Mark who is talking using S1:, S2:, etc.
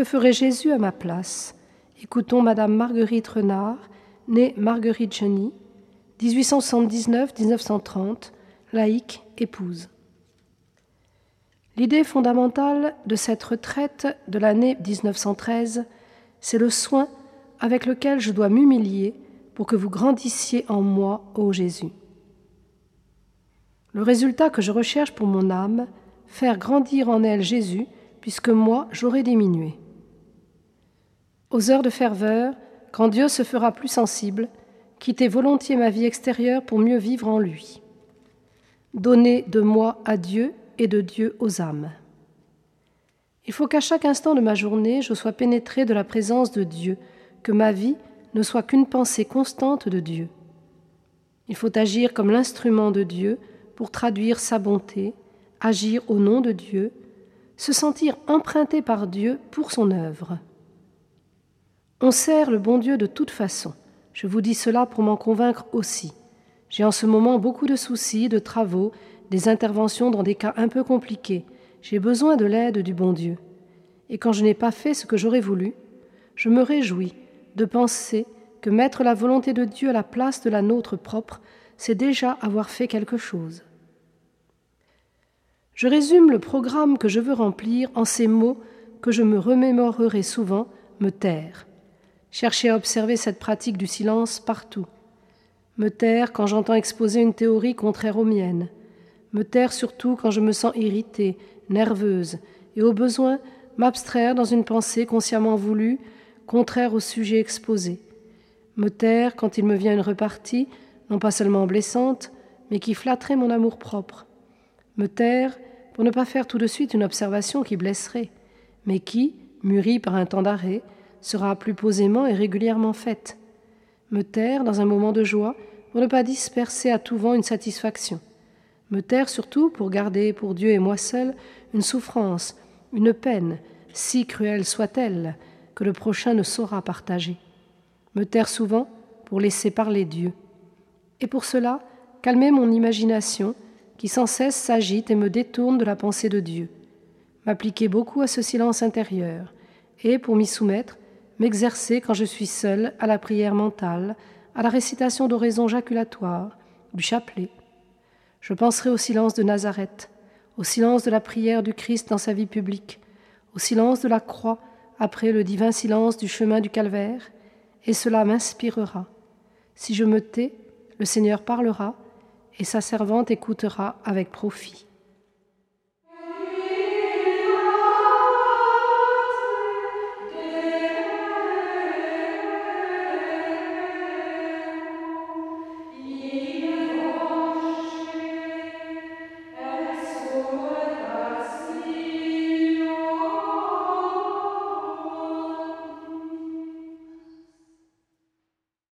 S1: Que ferait Jésus à ma place? Écoutons Madame Marguerite Renard, née Marguerite Geny, 1879-1930, laïque, épouse. L'idée fondamentale de cette retraite de l'année 1913, c'est le soin avec lequel je dois m'humilier pour que vous grandissiez en moi, ô Jésus. Le résultat que je recherche pour mon âme, faire grandir en elle Jésus, puisque moi j'aurai diminué. Aux heures de ferveur, quand Dieu se fera plus sensible, quitter volontiers ma vie extérieure pour mieux vivre en lui. Donner de moi à Dieu et de Dieu aux âmes. Il faut qu'à chaque instant de ma journée, je sois pénétré de la présence de Dieu, que ma vie ne soit qu'une pensée constante de Dieu. Il faut agir comme l'instrument de Dieu pour traduire sa bonté, agir au nom de Dieu, se sentir emprunté par Dieu pour son œuvre. On sert le bon Dieu de toute façon. Je vous dis cela pour m'en convaincre aussi. J'ai en ce moment beaucoup de soucis, de travaux, des interventions dans des cas un peu compliqués. J'ai besoin de l'aide du bon Dieu. Et quand je n'ai pas fait ce que j'aurais voulu, je me réjouis de penser que mettre la volonté de Dieu à la place de la nôtre propre, c'est déjà avoir fait quelque chose. Je résume le programme que je veux remplir en ces mots que je me remémorerai souvent, me taire. Chercher à observer cette pratique du silence partout. Me taire quand j'entends exposer une théorie contraire aux miennes. Me taire surtout quand je me sens irritée, nerveuse, et au besoin m'abstraire dans une pensée consciemment voulue contraire au sujet exposé, me taire quand il me vient une repartie, non pas seulement blessante, mais qui flatterait mon amour-propre, me taire pour ne pas faire tout de suite une observation qui blesserait, mais qui, mûrie par un temps d'arrêt, sera plus posément et régulièrement faite, me taire dans un moment de joie pour ne pas disperser à tout vent une satisfaction, me taire surtout pour garder pour Dieu et moi seul une souffrance, une peine, si cruelle soit-elle, que le prochain ne saura partager. Me taire souvent pour laisser parler Dieu. Et pour cela, calmer mon imagination qui sans cesse s'agite et me détourne de la pensée de Dieu. M'appliquer beaucoup à ce silence intérieur et, pour m'y soumettre, m'exercer quand je suis seul à la prière mentale, à la récitation d'oraisons jaculatoires, du chapelet. Je penserai au silence de Nazareth, au silence de la prière du Christ dans sa vie publique, au silence de la croix après le divin silence du chemin du calvaire, et cela m'inspirera. Si je me tais, le Seigneur parlera, et sa servante écoutera avec profit.